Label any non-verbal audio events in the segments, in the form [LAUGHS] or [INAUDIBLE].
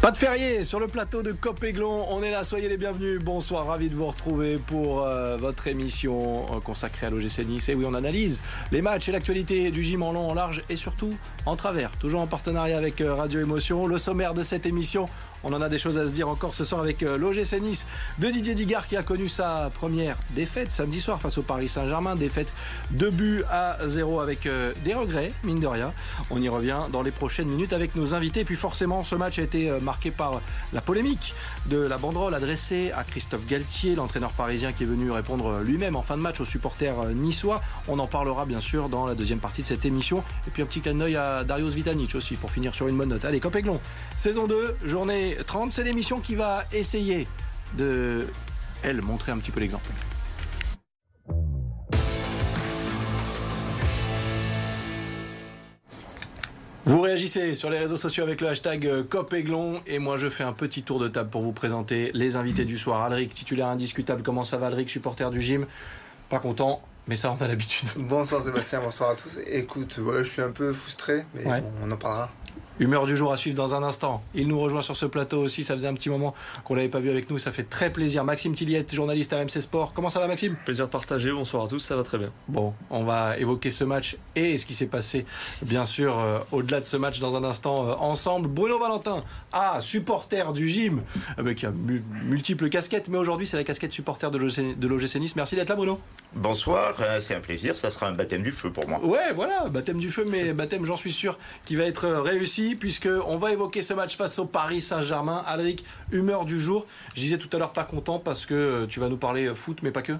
Pas de férié sur le plateau de Copéglon. On est là, soyez les bienvenus. Bonsoir, ravi de vous retrouver pour euh, votre émission euh, consacrée à l'OGC Nice. Et oui, on analyse les matchs et l'actualité du gym en long, en large et surtout en travers. Toujours en partenariat avec euh, Radio Émotion. Le sommaire de cette émission, on en a des choses à se dire encore ce soir avec l'OGC Nice de Didier Digard qui a connu sa première défaite samedi soir face au Paris Saint-Germain. Défaite de but à 0 avec des regrets, mine de rien. On y revient dans les prochaines minutes avec nos invités. Puis forcément, ce match a été marqué par la polémique de la banderole adressée à Christophe Galtier, l'entraîneur parisien qui est venu répondre lui-même en fin de match aux supporters niçois. On en parlera bien sûr dans la deuxième partie de cette émission. Et puis un petit clin d'œil à Darius Vitanic aussi pour finir sur une bonne note. Allez, Copéglon, saison 2, journée 30, c'est l'émission qui va essayer de, elle, montrer un petit peu l'exemple. Vous réagissez sur les réseaux sociaux avec le hashtag euh, COPEGLON et moi je fais un petit tour de table pour vous présenter les invités du soir. Alric, titulaire indiscutable, comment ça va Alric, supporter du gym? Pas content, mais ça on a l'habitude. Bonsoir Sébastien, bonsoir à tous. Écoute, je suis un peu frustré, mais on en parlera. Humeur du jour à suivre dans un instant. Il nous rejoint sur ce plateau aussi. Ça faisait un petit moment qu'on l'avait pas vu avec nous. Ça fait très plaisir. Maxime Tilliette, journaliste à MC Sport. Comment ça va, Maxime? Plaisir de partager. Bonsoir à tous. Ça va très bien. Bon, on va évoquer ce match et ce qui s'est passé, bien sûr, euh, au-delà de ce match dans un instant euh, ensemble. Bruno Valentin, ah, supporter du gym, avec qui a multiples casquettes, mais aujourd'hui c'est la casquette supporter de l'OGC Nice. Merci d'être là, Bruno. Bonsoir, euh, c'est un plaisir. Ça sera un baptême du feu pour moi. Ouais, voilà, baptême du feu, mais baptême, j'en suis sûr, qui va être réussi puisque on va évoquer ce match face au Paris Saint-Germain. Alric, humeur du jour. Je disais tout à l'heure pas content parce que euh, tu vas nous parler foot, mais pas que.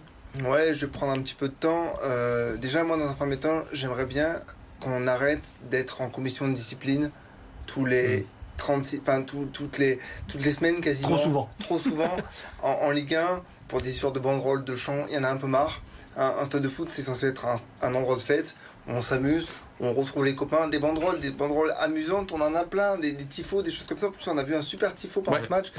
Ouais, je vais prendre un petit peu de temps. Euh, déjà, moi, dans un premier temps, j'aimerais bien qu'on arrête d'être en commission de discipline tous les 36, mm. toutes, les, toutes les semaines quasiment. Trop souvent. Trop souvent [LAUGHS] en, Ligue 1 pour des histoires de banderoles, de chants. Il y en a un peu marre. Un, stade de foot, c'est censé être un endroit de fête. On s'amuse, on retrouve les copains, des banderoles, des banderoles amusantes, on en a plein, des, des tifos, des choses comme ça. Plus on a vu un super tifo par ce match.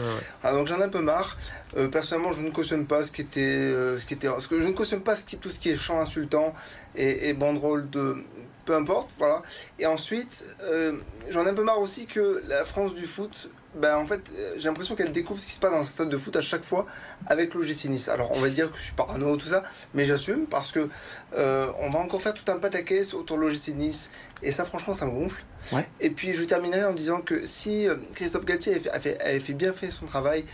Ah, donc j'en ai un peu marre. Euh, personnellement, je ne cautionne pas ce qui était, euh, ce qui était, ce que je ne cautionne pas ce qui, tout ce qui est chant insultant et, et banderole de, peu importe, voilà. Et ensuite, euh, j'en ai un peu marre aussi que la France du foot ben, en fait, euh, j'ai l'impression qu'elle découvre ce qui se passe dans un stade de foot à chaque fois avec l'OGC Nice. Alors, on va dire que je suis parano, tout ça, mais j'assume parce que euh, on va encore faire tout un pataquès autour de l'OGC Nice. Et ça, franchement, ça me gonfle. Et puis, je terminerai en disant que si Christophe Galtier avait fait bien fait son travail,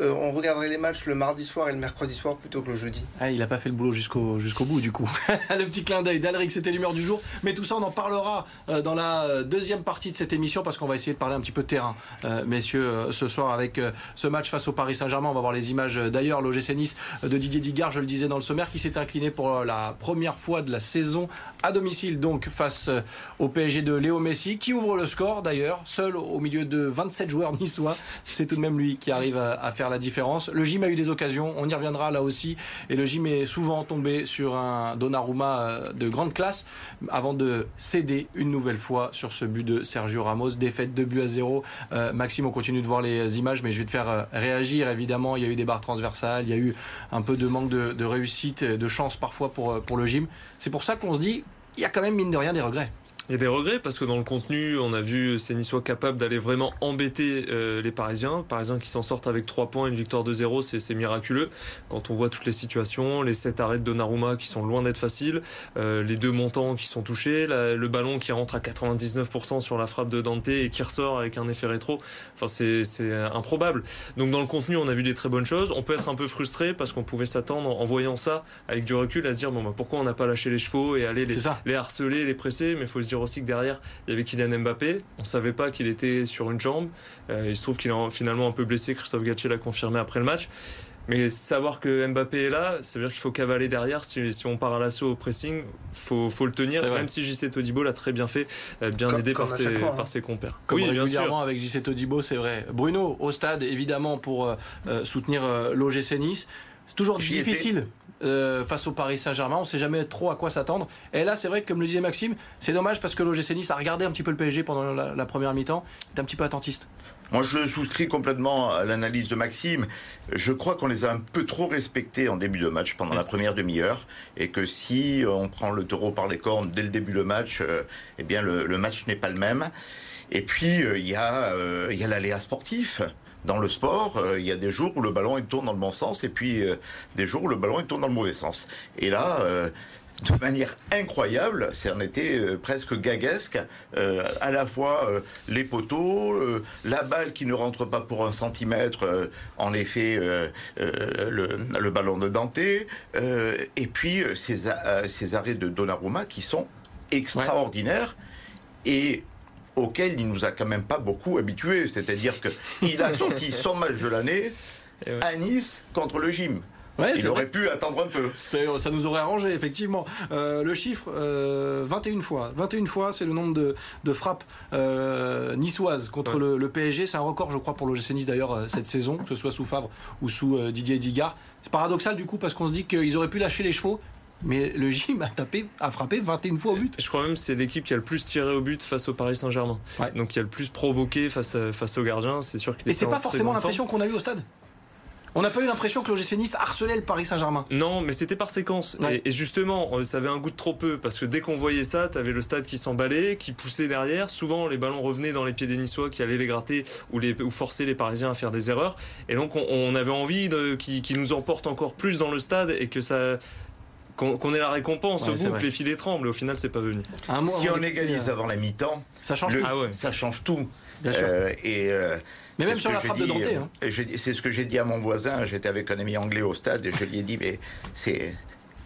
euh, on regarderait les matchs le mardi soir et le mercredi soir plutôt que le jeudi. Ah, il n'a pas fait le boulot jusqu'au bout du coup. [LAUGHS] le petit clin d'œil d'Alric, c'était l'humeur du jour. Mais tout ça, on en parlera euh, dans la deuxième partie de cette émission parce qu'on va essayer de parler un petit peu de terrain, euh, messieurs, ce soir avec ce match face au Paris Saint-Germain. On va voir les images d'ailleurs, l'OGC Nice de Didier Digard, je le disais dans le sommaire, qui s'est incliné pour la première fois de la saison à domicile, donc face au PSG de Léo Messi, qui ouvre le score d'ailleurs, seul au milieu de 27 joueurs niçois. C'est tout de même lui qui arrive à faire la différence. Le gym a eu des occasions, on y reviendra là aussi. Et le gym est souvent tombé sur un Donnarumma euh, de grande classe avant de céder une nouvelle fois sur ce but de Sergio Ramos. Défaite de but à zéro. Euh, Maxime, on continue de voir les images, mais je vais te faire euh, réagir. Évidemment, il y a eu des barres transversales, il y a eu un peu de manque de, de réussite, de chance parfois pour, pour le gym. C'est pour ça qu'on se dit, il y a quand même mine de rien des regrets. Il y a des regrets parce que dans le contenu, on a vu ces Niçois capables d'aller vraiment embêter euh, les Parisiens. Parisiens qui s'en sortent avec 3 points, une victoire de 0, c'est miraculeux. Quand on voit toutes les situations, les 7 arrêts de Donnarumma qui sont loin d'être faciles, euh, les deux montants qui sont touchés, le ballon qui rentre à 99% sur la frappe de Dante et qui ressort avec un effet rétro. Enfin, c'est improbable. Donc dans le contenu, on a vu des très bonnes choses. On peut être un peu frustré parce qu'on pouvait s'attendre en voyant ça avec du recul à se dire bon bah, pourquoi on n'a pas lâché les chevaux et aller les, les harceler, les presser, mais faut se dire aussi que derrière, il y avait Kylian Mbappé. On ne savait pas qu'il était sur une jambe. Euh, il se trouve qu'il est finalement un peu blessé. Christophe Gatché l'a confirmé après le match. Mais savoir que Mbappé est là, ça veut dire qu'il faut cavaler derrière. Si, on part à l'assaut au pressing, faut, faut le tenir. Même si JC Todibo l'a très bien fait, euh, bien aidé par, ses, hein. par ses compères. Comme oui, régulièrement avec JC Todibo, c'est vrai. Bruno, au stade, évidemment, pour euh, soutenir l'OGC Nice. C'est toujours difficile euh, face au Paris Saint-Germain. On ne sait jamais trop à quoi s'attendre. Et là, c'est vrai que, comme le disait Maxime, c'est dommage parce que l'OGC Nice a regardé un petit peu le PSG pendant la, première mi-temps. est un petit peu attentiste. Moi, je souscris complètement à l'analyse de Maxime. Je crois qu'on les a un peu trop respectés en début de match pendant la première demi-heure, et que si on prend le taureau par les cornes dès le début du match, euh, eh bien le, match n'est pas le même. Et puis, il y a, il y a l'aléa sportif dans le sport, il y a des jours où le ballon il tourne dans le bon sens et puis des jours où le ballon il tourne dans le mauvais sens. Et là, de manière incroyable, c'en était euh, presque gaguesque, euh, à la fois euh, les poteaux, la balle qui ne rentre pas pour un centimètre, en effet le, ballon de Dante, et puis ces, arrêts de Donnarumma qui sont extraordinaires et auxquels il nous a quand même pas beaucoup habitués. C'est-à-dire qu'il a sorti son [LAUGHS] match de l'année à Nice contre le gym. il aurait pu attendre un peu. Ça nous aurait arrangé, effectivement. Euh, le chiffre, 21 euh, fois. 21 fois, c'est le nombre de, frappes euh, niçoises contre le, PSG. C'est un record, je crois, pour l'OGC Nice d'ailleurs cette saison, que ce soit sous Favre ou sous Didier Digard. C'est paradoxal du coup parce qu'on se dit qu'ils auraient pu lâcher les chevaux. Mais le gym a tapé, a frappé 21 fois au but. Je crois même que c'est l'équipe qui a le plus tiré au but face au Paris Saint-Germain. Donc qui a le plus provoqué face, face au gardien. C'est sûr qu'il Et c'est pas forcément l'impression qu'on a eu au stade. On n'a pas eu l'impression que l'OGC Nice harcelait le Paris Saint-Germain. Non, mais c'était par séquence. Et, justement, euh, ça avait un goût de trop peu parce que dès qu'on voyait ça, tu avais le stade qui s'emballait, qui poussait derrière. Souvent, les ballons revenaient dans les pieds des Niçois qui allaient les gratter ou, les, ou forcer les Parisiens à faire des erreurs. Et donc, on, avait envie qu'ils nous emportent encore plus dans le stade et que ça qu'on ait la récompense au bout, que les filets tremblent. Au final, c'est pas venu. si on égalise avant la mi-temps, ça change tout. Ah ça change tout. Euh, et euh, mais même sur la frappe de Dante. Hein. C'est ce que j'ai dit à mon voisin. J'étais avec un ami anglais au stade et je lui ai dit mais c'est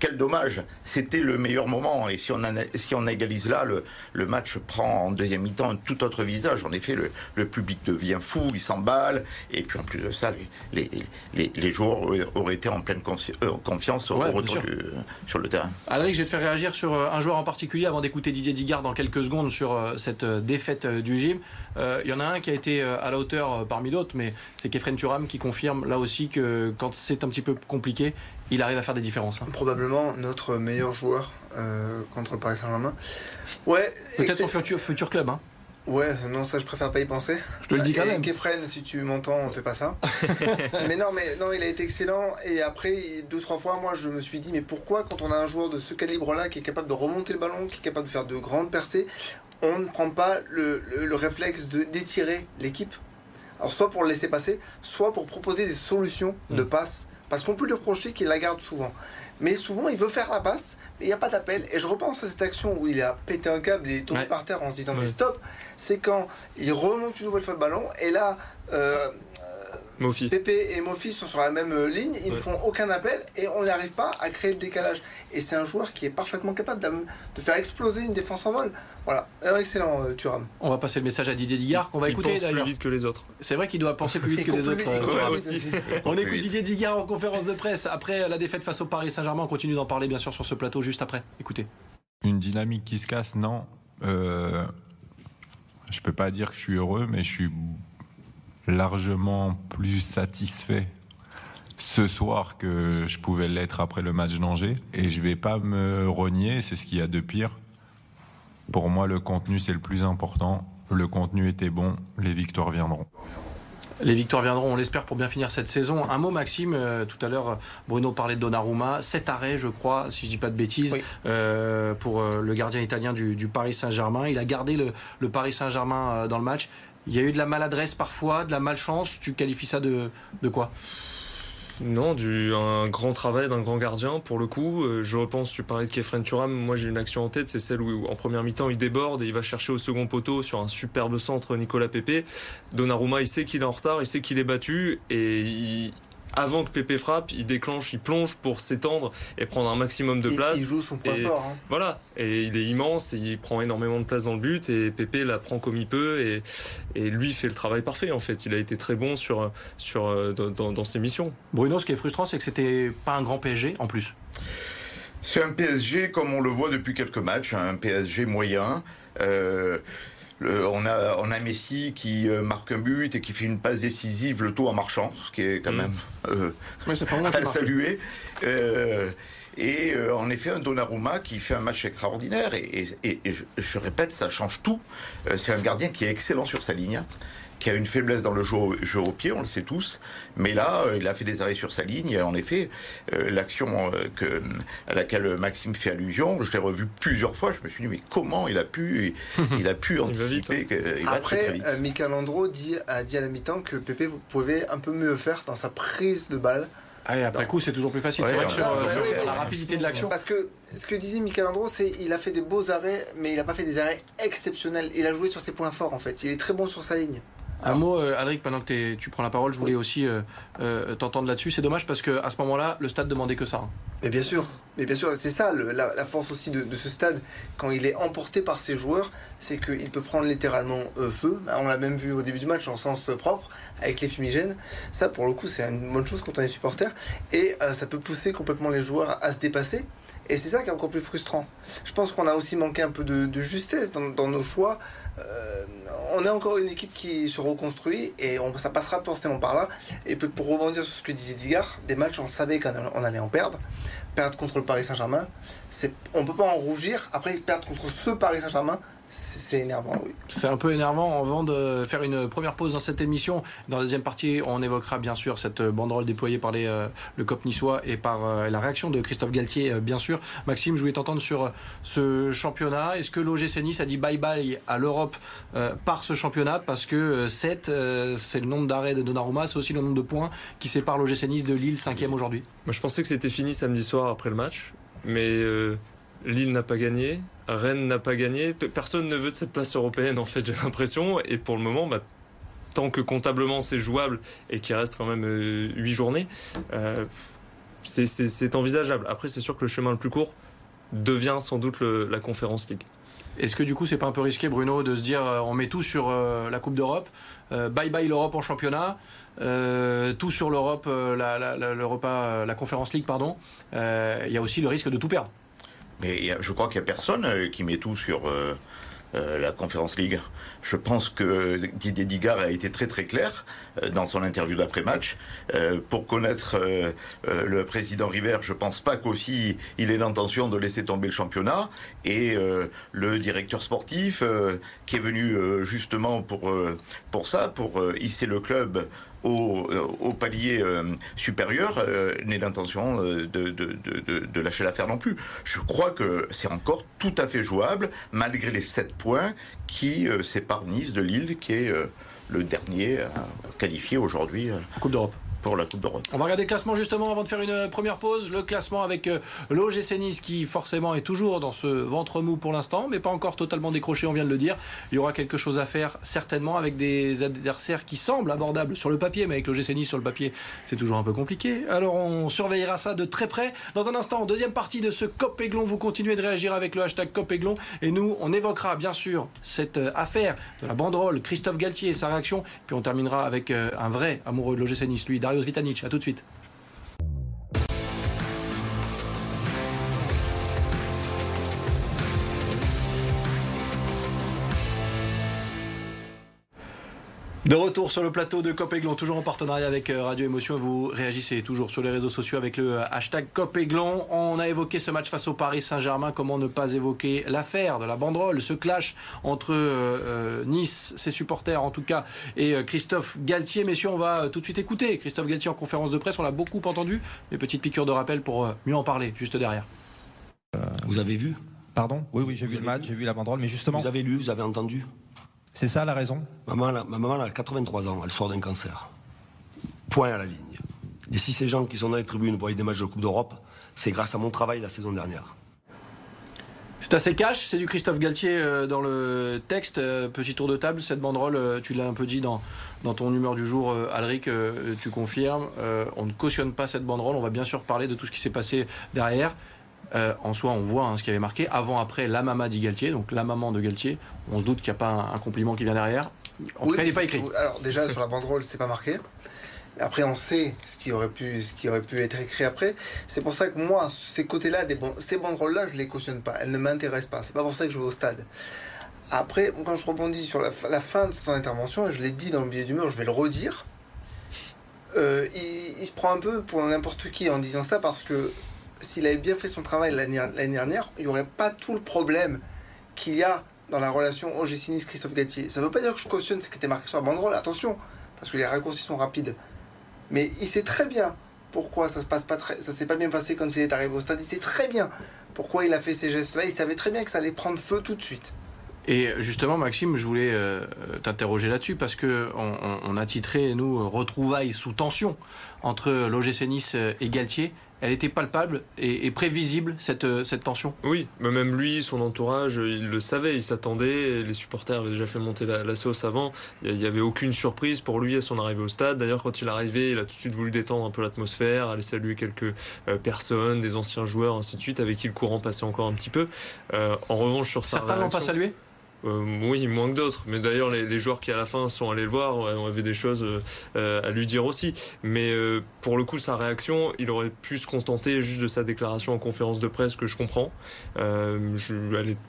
quel dommage. C'était le meilleur moment. Et si on, si on égalise là, le, le, match prend en deuxième mi-temps un tout autre visage. En effet, le, le public devient fou, il s'emballe. Et puis en plus de ça, les, les, les, joueurs auraient été en pleine euh, confiance au retour sur le terrain. Alric, je vais te faire réagir sur euh, un joueur en particulier avant d'écouter Didier Digard dans quelques secondes sur euh, cette défaite du gym. Il y en a un qui a été à la hauteur parmi d'autres, mais c'est Kefren Turam qui confirme là aussi que quand c'est un petit peu compliqué, il arrive à faire des différences. Hein. Probablement notre meilleur joueur euh, contre Paris Saint-Germain. Ouais. Peut-être son futur, futur club. Hein. Ouais, non, ça je préfère pas y penser. Je te le dis quand même. Kefren, si tu m'entends, on fait pas ça. [LAUGHS] mais non, mais non, il a été excellent. Et après, deux, trois fois, moi je me suis dit, mais pourquoi quand on a un joueur de ce calibre-là qui est capable de remonter le ballon, qui est capable de faire de grandes percées, on ne prend pas le, le, réflexe d'étirer l'équipe? Alors soit pour le laisser passer, soit pour proposer des solutions de mm. passe parce qu'on peut lui reprocher qu'il la garde souvent. Mais souvent, il veut faire la passe, mais il n'y a pas d'appel. Et je repense à cette action où il a pété un câble, il est tombé par terre en se disant mais stop. C'est quand il remonte une nouvelle fois le ballon, et là, euh, Pépé et Mofi sont sur la même euh, ligne, ils ne font aucun appel et on n'arrive pas à créer le décalage. Et c'est un joueur qui est parfaitement capable de, faire exploser une défense en vol. Voilà, excellent euh, Thuram. On va passer le message à Didier Digard qu'on va écouter d'ailleurs. plus vite que les autres. C'est vrai qu'il doit penser plus vite que les autres. Euh, on écoute Didier Digard en conférence de presse après la défaite face au Paris Saint-Germain. On continue d'en parler bien sûr sur ce plateau juste après. Écoutez. Une dynamique qui se casse, non. Euh, je peux pas dire que je suis heureux, mais je suis largement plus satisfait ce soir que je pouvais l'être après le match d'Angers. Et je vais pas me renier, c'est ce qu'il y a de pire. Pour moi, le contenu, c'est le plus important. Le contenu était bon, les victoires viendront. Les victoires viendront, on l'espère, pour bien finir cette saison. Un mot, Maxime. Euh, tout à l'heure, Bruno parlait de Donnarumma. Sept arrêts, je crois, si je dis pas de bêtises, euh, pour euh, le gardien italien du, Paris Saint-Germain. Il a gardé le Paris Saint-Germain dans le match. Il y a eu de la maladresse parfois, de la malchance. Tu qualifies ça de, quoi? Non, du, grand travail d'un grand gardien pour le coup. Euh, je repense, tu parlais de Kefren Turam, moi j'ai une action en tête, c'est celle où en première mi-temps il déborde et il va chercher au second poteau sur un superbe centre Nicolas Pepe. Donnarumma il sait qu'il est en retard, il sait qu'il est battu et il, avant que Pépé frappe, il déclenche, il plonge pour s'étendre et prendre un maximum de place. Il joue son point fort. Hein. Voilà, et il est immense, et il prend énormément de place dans le but et Pépé la prend comme il peut et, et lui fait le travail parfait en fait. Il a été très bon sur, sur, euh, dans, ses missions. Bruno, ce qui est frustrant, c'est que c'était pas un grand PSG en plus. C'est un PSG comme on le voit depuis quelques matchs, un PSG moyen. Euh, on, a, on a Messi qui euh, marque un but et qui fait une passe décisive, le tout en marchant, ce qui est quand mm. même euh, [LAUGHS] à saluer. Euh, et en effet, un Donnarumma qui fait un match extraordinaire. Et, je, répète, ça change tout. c'est un gardien qui est excellent sur sa ligne qui a une faiblesse dans le jeu, au- jeu au pied, on le sait tous. Mais là, euh, il a fait des arrêts sur sa ligne. Et en effet, euh, l'action euh, que, à laquelle Maxime fait allusion, je l'ai revu plusieurs fois. Je me suis dit, mais comment il a pu, [LAUGHS] il a pu va vite, anticiper qu'il va très, très Après, vite. euh, Michael Andro dit, a dit à la mi-temps que Pépé vous pouvez un peu mieux faire dans sa prise de balle. Ah, et après Non. coup, c'est toujours plus facile. Ouais, c'est vrai que ouais, sur, ouais, sur ouais, la rapidité de l'action. Parce que ce que disait Michael Andro, c'est il a fait des beaux arrêts, mais il n'a pas fait des arrêts exceptionnels. Il a joué sur ses points forts en fait. Il est très bon sur sa ligne. Un mot, euh, Adric, pendant que tu prends la parole, je voulais aussi euh, euh, t'entendre là-dessus. C'est dommage parce qu'à ce moment-là, le stade demandait que ça. hein. Mais bien sûr, mais bien sûr, c'est ça le- la, la force aussi de, de ce stade quand il est emporté par ses joueurs, c'est qu'il peut prendre littéralement euh, feu. On l'a même vu au début du match en sens propre avec les fumigènes. Ça, pour le coup, c'est une bonne chose quand on est supporter et ça peut pousser complètement les joueurs à se dépasser. Et c'est ça qui est encore plus frustrant. Je pense qu'on a aussi manqué un peu de, justesse dans, nos choix. Euh, on est encore une équipe qui se reconstruit et ça passera forcément par là. Et pour rebondir sur ce que disait Digard, des matchs on savait qu'on on allait en perdre. Perdre contre le Paris Saint-Germain, on peut pas en rougir. Après, perdre contre ce Paris Saint-Germain, c'est, énervant, oui. C'est un peu énervant. Avant de faire une première pause dans cette émission, dans la deuxième partie, on évoquera bien sûr cette banderole déployée par les, euh, le COP niçois et par euh, la réaction de Christophe Galtier, euh, bien sûr. Maxime, je voulais t'entendre sur ce championnat. Est-ce que l'OGC Nice a dit bye bye à l'Europe euh, par ce championnat? Parce que 7, c'est le nombre d'arrêts de Donnarumma, c'est aussi le nombre de points qui sépare l'OGC Nice de Lille, 5e aujourd'hui. Moi, je pensais que c'était fini samedi soir après le match, mais euh, Lille n'a pas gagné, Rennes n'a pas gagné, Pe- personne ne veut de cette place européenne en fait, j'ai l'impression, et pour le moment, bah, tant que comptablement c'est jouable et qu'il reste quand même 8 journées, euh, c'est- envisageable. Après, c'est sûr que le chemin le plus court devient sans doute la Conférence League. Est-ce que du coup c'est pas un peu risqué Bruno de se dire euh, on met tout sur euh, la Coupe d'Europe, euh, bye bye l'Europe en championnat, euh, tout sur l'Europe, euh, la, la, la, euh, Conférence League pardon. Euh, Il y a aussi le risque de tout perdre. Mais je crois qu'il n'y a personne euh, qui met tout sur euh, euh, la Conférence League. Je pense que Didier Digard a été très très clair dans son interview d'après-match. Pour connaître le président River, je pense pas qu'aussi il ait l'intention de laisser tomber le championnat. Et le directeur sportif, qui est venu justement pour, pour ça, pour hisser le club au, euh, au palier euh, supérieur, euh, n'ait l'intention de, lâcher l'affaire non plus. Je crois que c'est encore tout à fait jouable, malgré les 7 points qui séparent Nice de Lille, qui est le dernier qualifié aujourd'hui Coupe d'Europe. Pour la Coupe d'Europe. On va regarder le classement justement avant de faire une première pause. Le classement avec euh, l'OGC Nice qui forcément est toujours dans ce ventre mou pour l'instant, mais pas encore totalement décroché, on vient de le dire. Il y aura quelque chose à faire certainement avec des adversaires qui semblent abordables sur le papier, mais avec l'OGC Nice sur le papier, c'est toujours un peu compliqué. Alors on surveillera ça de très près. Dans un instant, deuxième partie de ce COP Aiglon, vous continuez de réagir avec le hashtag COP Aiglon et nous, on évoquera bien sûr cette euh, affaire de la banderole, Christophe Galtier et sa réaction, puis on terminera avec euh, un vrai amoureux de l'OGC Nice, lui, Darius Vitanic. À tout de suite. De retour sur le plateau de Copéglon, toujours en partenariat avec euh, Radio Émotion. Vous réagissez toujours sur les réseaux sociaux avec le euh, hashtag Copéglon. On a évoqué ce match face au Paris Saint-Germain. Comment ne pas évoquer l'affaire de la banderole, ce clash entre euh, Nice, ses supporters en tout cas, et euh, Christophe Galtier. Messieurs, on va tout de suite écouter Christophe Galtier en conférence de presse. On l'a beaucoup entendu. Mais petite piqûre de rappel pour euh, mieux en parler juste derrière. Vous avez vu? Pardon? Oui, oui, j'ai vu le match, j'ai vu la banderole, mais justement, Vous avez lu, vous avez entendu? C'est ça la raison? Maman, Ma maman elle a 83 ans, elle sort d'un cancer. Point à la ligne. Et si ces gens qui sont dans les tribunes voyaient des matchs de Coupe d'Europe, c'est grâce à mon travail la saison dernière. C'est assez cash, c'est du Christophe Galtier euh, dans le texte. Euh, petit tour de table, cette banderole, euh, tu l'as un peu dit dans, dans ton humeur du jour, Alric, tu confirmes. on ne cautionne pas cette banderole. On va bien sûr parler de tout ce qui s'est passé derrière. Euh, en soi, on voit hein, ce qui avait marqué. Avant, après, la maman dit Galtier, donc la maman de Galtier. On se doute qu'il n'y a pas un, un compliment qui vient derrière. En tout cas, il n'est pas écrit. Alors déjà sur la banderole, c'est pas marqué. Après, on sait ce qui aurait pu, ce qui aurait pu être écrit après. C'est pour ça que moi, ces côtés-là, ces banderoles-là, je les cautionne pas. Elles ne m'intéressent pas. C'est pas pour ça que je vais au stade. Après, quand je rebondis sur la, fin- la fin de son intervention, je l'ai dit dans le billet d'humeur, je vais le redire. euh, il, il se prend un peu pour n'importe qui en disant ça parce que s'il avait bien fait son travail l'année dernière, il n'y aurait pas tout le problème qu'il y a dans la relation Ogessinis-Christophe Galtier. Ça ne veut pas dire que je cautionne ce qui était marqué sur la banderole, attention, parce que les raccourcis sont rapides. Mais il sait très bien pourquoi ça ça s'est pas bien passé quand il est arrivé au stade. Il sait très bien pourquoi il a fait ces gestes-là. Il savait très bien que ça allait prendre feu tout de suite. Et justement, Maxime, je voulais euh, t'interroger là-dessus parce que on, a titré nous retrouvailles sous tension entre l'OGC Nice et Galtier. Elle était palpable et, et prévisible cette, euh, cette tension? Oui, mais même lui, son entourage, il le savait, il s'attendait. Les supporters avaient déjà fait monter la, la sauce avant. Il n'y avait aucune surprise pour lui à son arrivée au stade. D'ailleurs, quand il est arrivé, il a tout de suite voulu détendre un peu l'atmosphère, aller saluer quelques euh, personnes, des anciens joueurs, ainsi de suite, avec qui le courant passait encore un petit peu. Euh, en revanche, sur sa Certains l'ont pas salué? Oui, moins que d'autres. Mais d'ailleurs, les, joueurs qui à la fin sont allés le voir on avait des choses euh, euh, à lui dire aussi. Mais euh, pour le coup, sa réaction, il aurait pu se contenter juste de sa déclaration en conférence de presse que je comprends. Euh,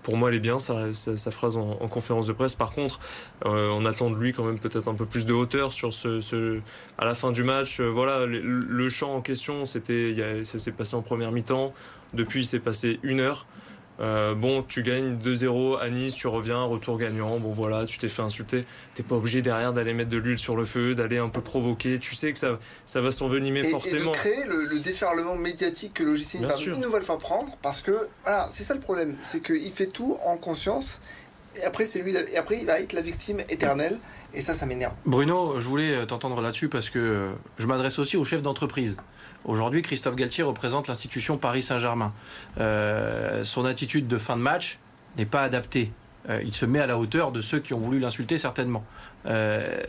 pour moi, elle est bien sa, phrase en, en conférence de presse. Par contre, euh, on attend de lui quand même peut-être un peu plus de hauteur sur ce, à la fin du match. euh, voilà, le, champ en question, c'était, ça s'est passé en première mi-temps. Depuis, il s'est passé une heure. Euh, bon, tu gagnes 2-0 à Nice, tu reviens, retour gagnant. Bon, voilà, tu t'es fait insulter. T'es pas obligé derrière d'aller mettre de l'huile sur le feu, d'aller un peu provoquer. Tu sais que ça, ça va s'envenimer Et, et de forcément. créer le, le déferlement médiatique que l'OGC Bien va sûr. une nouvelle fois prendre, parce que voilà, c'est ça le problème, c'est qu'il fait tout en conscience, et après c'est lui, et après il va être la victime éternelle, et ça, ça m'énerve. Bruno, je voulais t'entendre là-dessus parce que je m'adresse aussi aux chefs d'entreprise. Aujourd'hui, Christophe Galtier représente l'institution Paris Saint-Germain. Euh, son attitude de fin de match n'est pas adaptée. Euh, il se met à la hauteur de ceux qui ont voulu l'insulter certainement. Euh,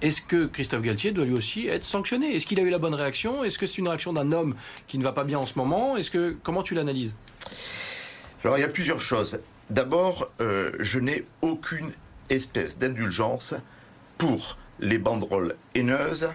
Est-ce que Christophe Galtier doit lui aussi être sanctionné? Est-ce qu'il a eu la bonne réaction? Est-ce que c'est une réaction d'un homme qui ne va pas bien en ce moment? Est-ce que comment tu l'analyses? Alors il y a plusieurs choses. D'abord, je n'ai aucune espèce d'indulgence pour les banderoles haineuses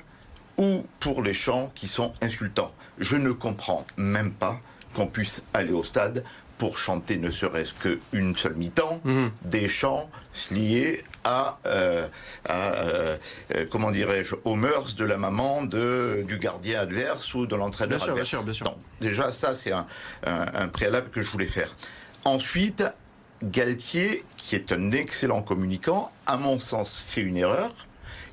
ou pour les chants qui sont insultants. Je ne comprends même pas qu'on puisse aller au stade pour chanter ne serait-ce qu'une seule mi-temps Mhm. des chants liés à, euh, à, euh, euh, comment dirais-je, aux mœurs de la maman de, du gardien adverse ou de l'entraîneur Bien sûr, bien adverse. sûr, bien sûr. Non, déjà, ça, c'est un, un- un préalable que je voulais faire. Ensuite, Galtier, qui est un excellent communicant, à mon sens, fait une erreur.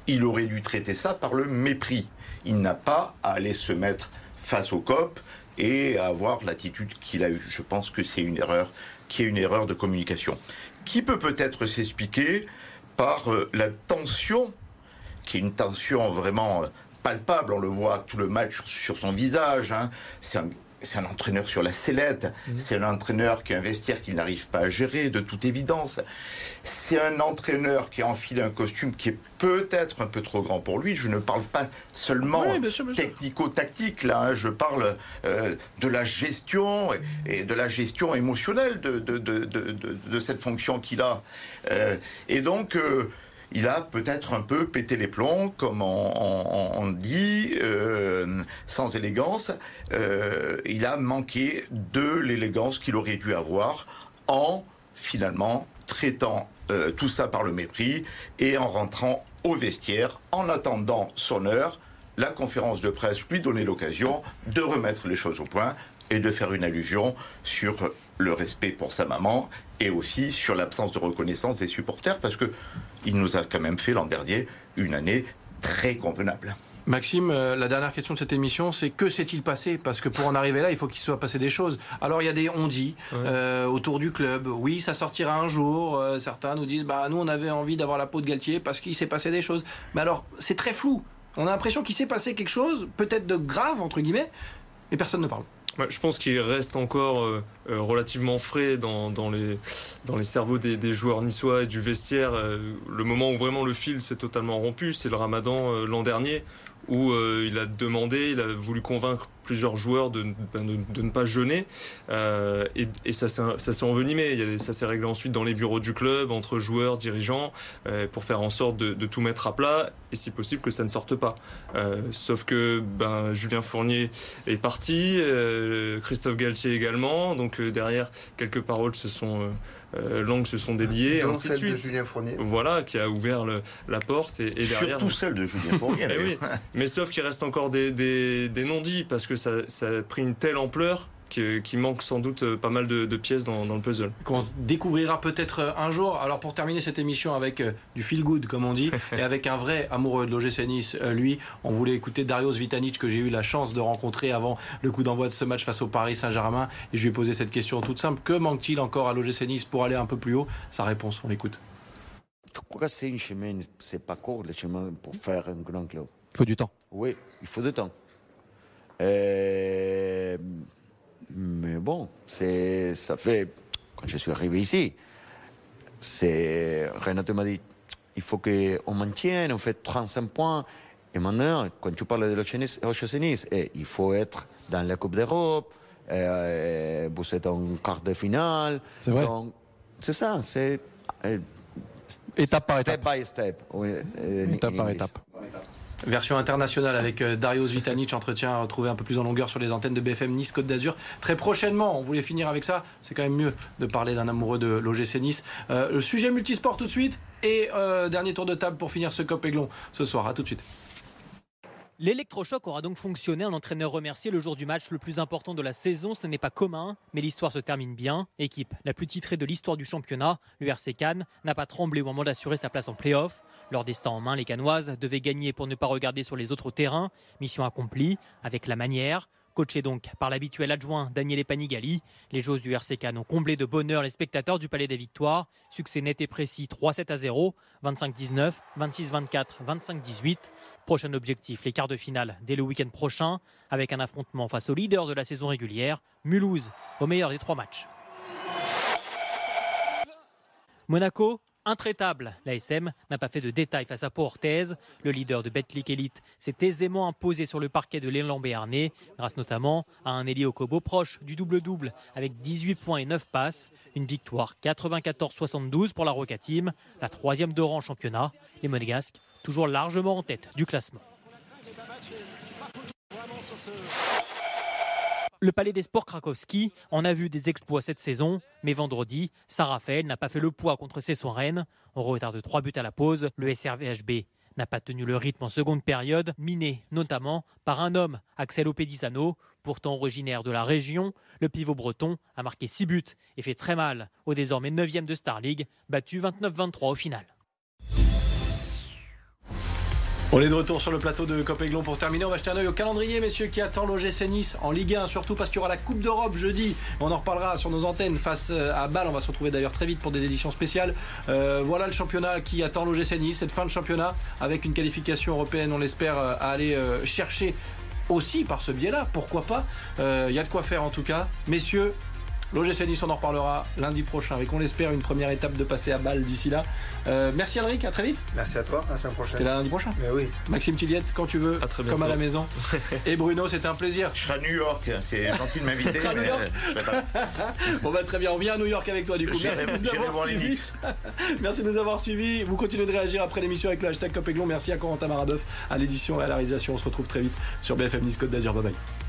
Il aurait dû traiter ça par le mépris. Il n'a pas à aller se mettre face au COP et à avoir l'attitude qu'il a eue. Je pense que c'est une erreur, qui est une erreur de communication, qui peut peut-être s'expliquer par euh, la tension, qui est une tension vraiment euh, palpable. On le voit tout le match sur son visage. hein. C'est un entraîneur sur la sellette, c'est un entraîneur qui a un vestiaire qu'il n'arrive pas à gérer, de toute évidence. C'est un entraîneur qui a enfilé un costume qui est peut-être un peu trop grand pour lui. Je ne parle pas seulement Oui, technico-tactique, là, hein. je parle euh, de la gestion et, et de la gestion émotionnelle de, de, de, de, de- de cette fonction qu'il a. Euh, et donc, euh, il a peut-être un peu pété les plombs, comme on, dit, euh, sans élégance. Euh, il a manqué de l'élégance qu'il aurait dû avoir en finalement traitant euh, tout ça par le mépris et en rentrant au vestiaire en attendant son heure. La conférence de presse lui donnait l'occasion de remettre les choses au point et de faire une allusion sur le respect pour sa maman et aussi sur l'absence de reconnaissance des supporters parce que il nous a quand même fait l'an dernier une année très convenable. Maxime, euh, la dernière question de cette émission, c'est que s'est-il passé? Parce que pour en arriver là, il faut qu'il soit passé des choses. Alors il y a des on-dit Ouais. euh, autour du club. Oui, ça sortira un jour. Euh, certains nous disent, bah nous on avait envie d'avoir la peau de Galtier parce qu'il s'est passé des choses. Mais alors c'est très flou. On a l'impression qu'il s'est passé quelque chose, peut-être de grave entre guillemets, mais personne ne parle. Je pense qu'il reste encore euh, euh, relativement frais dans, les, cerveaux des, joueurs niçois et du vestiaire. Euh, le moment où vraiment le fil s'est totalement rompu, c'est le ramadan l'an dernier, où euh, il a demandé, il a voulu convaincre plusieurs joueurs de, ben, ne pas jeûner. Euh, et, ça s'est envenimé. Ça s'est réglé ensuite dans les bureaux du club, entre joueurs, dirigeants, euh, pour faire en sorte de, tout mettre à plat et si possible que ça ne sorte pas. Sauf que ben, Julien Fournier est parti, Christophe Galtier également, donc derrière quelques paroles se sont langues se sont déliées, et Dont ainsi de celle de suite. Julien Fournier. Voilà, qui a ouvert le- la porte et, et derrière. Surtout celle de Julien Fournier. [LAUGHS] Eh oui. Mais sauf qu'il reste encore des, des, des non-dits parce que ça, ça a pris une telle ampleur qui, qui manque sans doute euh, pas mal de, de pièces dans, dans le puzzle. qu'on découvrira peut-être euh, un jour. Alors pour terminer cette émission avec euh, du feel good comme on dit [LAUGHS] et avec un vrai amoureux de l'OGC Nice, lui, on voulait écouter Darius Vitanic que j'ai eu la chance de rencontrer avant le coup d'envoi de ce match face au Paris Saint-Germain et je lui ai posé cette question toute simple que manque-t-il encore à l'OGC Nice pour aller un peu plus haut? Sa réponse, on l'écoute. Je crois que c'est un chemin, c'est pas court le chemin pour faire un grand club. Il faut du temps. Oui, il faut du temps. Euh, mais bon, c'est, ça fait, quand je suis arrivé ici, c'est, Renato m'a dit, il faut qu'on maintienne, on fait 35 points. Et maintenant, quand tu parles de Nice, eh, il faut être dans la Coupe d'Europe, euh, vous êtes en quart de finale. C'est vrai. Donc, c'est ça, c'est euh, Étape par step étape. by step. oui, euh, Étape par étape. Version internationale avec euh, Darius Vitanic, entretien retrouvé un peu plus en longueur sur les antennes de BFM Nice Côte d'Azur. Très prochainement, on voulait finir avec ça. C'est quand même mieux de parler d'un amoureux de l'OGC Nice. Euh, le sujet multisport tout de suite et euh, dernier tour de table pour finir ce Cop Aiglon ce soir. À tout de suite. L'électrochoc aura donc fonctionné. Un entraîneur remercié le jour du match le plus important de la saison. Ce n'est pas commun, mais l'histoire se termine bien. Équipe la plus titrée de l'histoire du championnat, le RC Cannes n'a pas tremblé au moment d'assurer sa place en play-off. Leur destin en main, les Cannoises devaient gagner pour ne pas regarder sur les autres terrains. Mission accomplie avec la manière. Coaché donc par l'habituel adjoint Daniele Panigali, les joueurs du RC Cannes ont comblé de bonheur les spectateurs du Palais des Victoires. Succès net et précis 3-7 à 0, 25-19, 26-24, 25-18. Prochain objectif, les quarts de finale dès le week-end prochain, avec un affrontement face au leader de la saison régulière, Mulhouse, au meilleur des trois matchs. Monaco, intraitable. L'ASM n'a pas fait de détails face à Pau Orthez. Le leader de Betclic Elite s'est aisément imposé sur le parquet de l'élan béarnais, grâce notamment à un Eli Okobo proche du double-double avec 18 points et 9 passes. Une victoire 94-72 pour la Roca Team, la troisième de rang championnat. Les Monégasques, toujours largement en tête du classement. Le Palais des Sports Krakowski en a vu des exploits cette saison, mais vendredi, Saint-Raphaël n'a pas fait le poids contre ses Rennes. En retard de 3 buts à la pause, le SRVHB n'a pas tenu le rythme en seconde période, miné notamment par un homme, Axel Opedisano, pourtant originaire de la région. Le pivot breton a marqué 6 buts et fait très mal au désormais 9e de Star League, battu 29-23 au final. On est de retour sur le plateau de Copéglon pour terminer. On va jeter un œil au calendrier, messieurs, qui attend l'OGC Nice en Ligue 1, surtout parce qu'il y aura la Coupe d'Europe jeudi. On en reparlera sur nos antennes face euh, à Bâle. On va se retrouver d'ailleurs très vite pour des éditions spéciales. Euh, voilà le championnat qui attend l'OGC Nice, cette fin de championnat avec une qualification européenne, on l'espère, euh, aller chercher aussi par ce biais-là. Pourquoi pas? Il y a de quoi faire en tout cas. Messieurs, L'OGC Nice, on en reparlera lundi prochain avec, on l'espère, une première étape de passer à balle d'ici là. Euh, merci Alric, à très vite. Merci à toi, à la semaine T'es prochaine. là lundi prochain. Mais oui. Maxime Tilliette, quand tu veux, À très comme à la maison. [LAUGHS] Et Bruno, c'était un plaisir. Je serai à New York, c'est gentil de m'inviter, [LAUGHS] seras à New mais York euh, pas- [LAUGHS] Bon bah très bien, on vient à New York avec toi du coup. Merci de nous avoir voir les suivis. Merci de nous avoir suivis. Vous continuez de réagir après l'émission avec le hashtag Copéglon. Merci à Corentin Marabeuf à l'édition et à la réalisation. On se retrouve très vite sur BFM Nice Côte d'Azur. Bye bye.